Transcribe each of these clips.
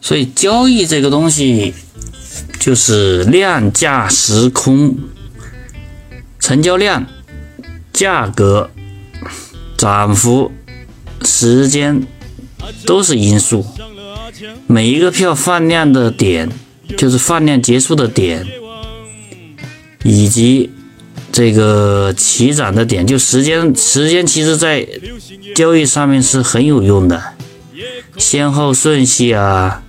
所以交易这个东西就是量价时空，成交量、价格、涨幅、时间都是因素。每一个票放量的点，就是放量结束的点，以及这个起涨的点，就时间，时间其实在交易上面是很有用的，先后顺序啊。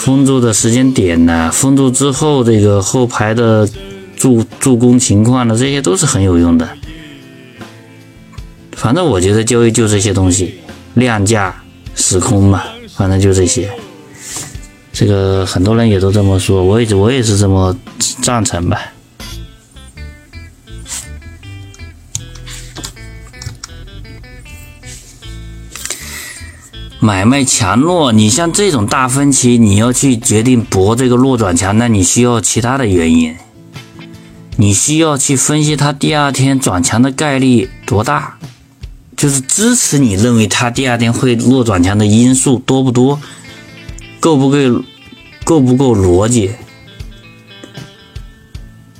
封住的时间点呢？封住之后，这个后排的助助攻情况呢？这些都是很有用的。反正我觉得交易就这些东西，量价时空嘛，反正就这些。这个很多人也都这么说，我也我也是这么赞成吧。买卖强弱，你像这种大分歧，你要去决定博这个弱转强，那你需要其他的原因，你需要去分析它第二天转强的概率多大，就是支持你认为它第二天会弱转强的因素多不多，够不够，够不够逻辑？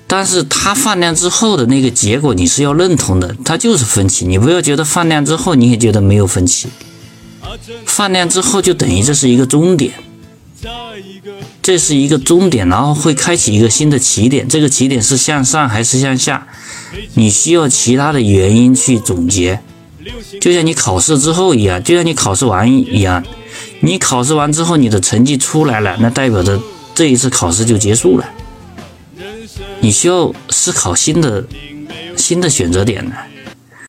但是它放量之后的那个结果你是要认同的，它就是分歧，你不要觉得放量之后你也觉得没有分歧。放量之后就等于这是一个终点，这是一个终点，然后会开启一个新的起点。这个起点是向上还是向下？你需要其他的原因去总结，就像你考试之后一样，就像你考试完一样。你考试完之后，你的成绩出来了，那代表着这一次考试就结束了。你需要思考新的新的选择点呢。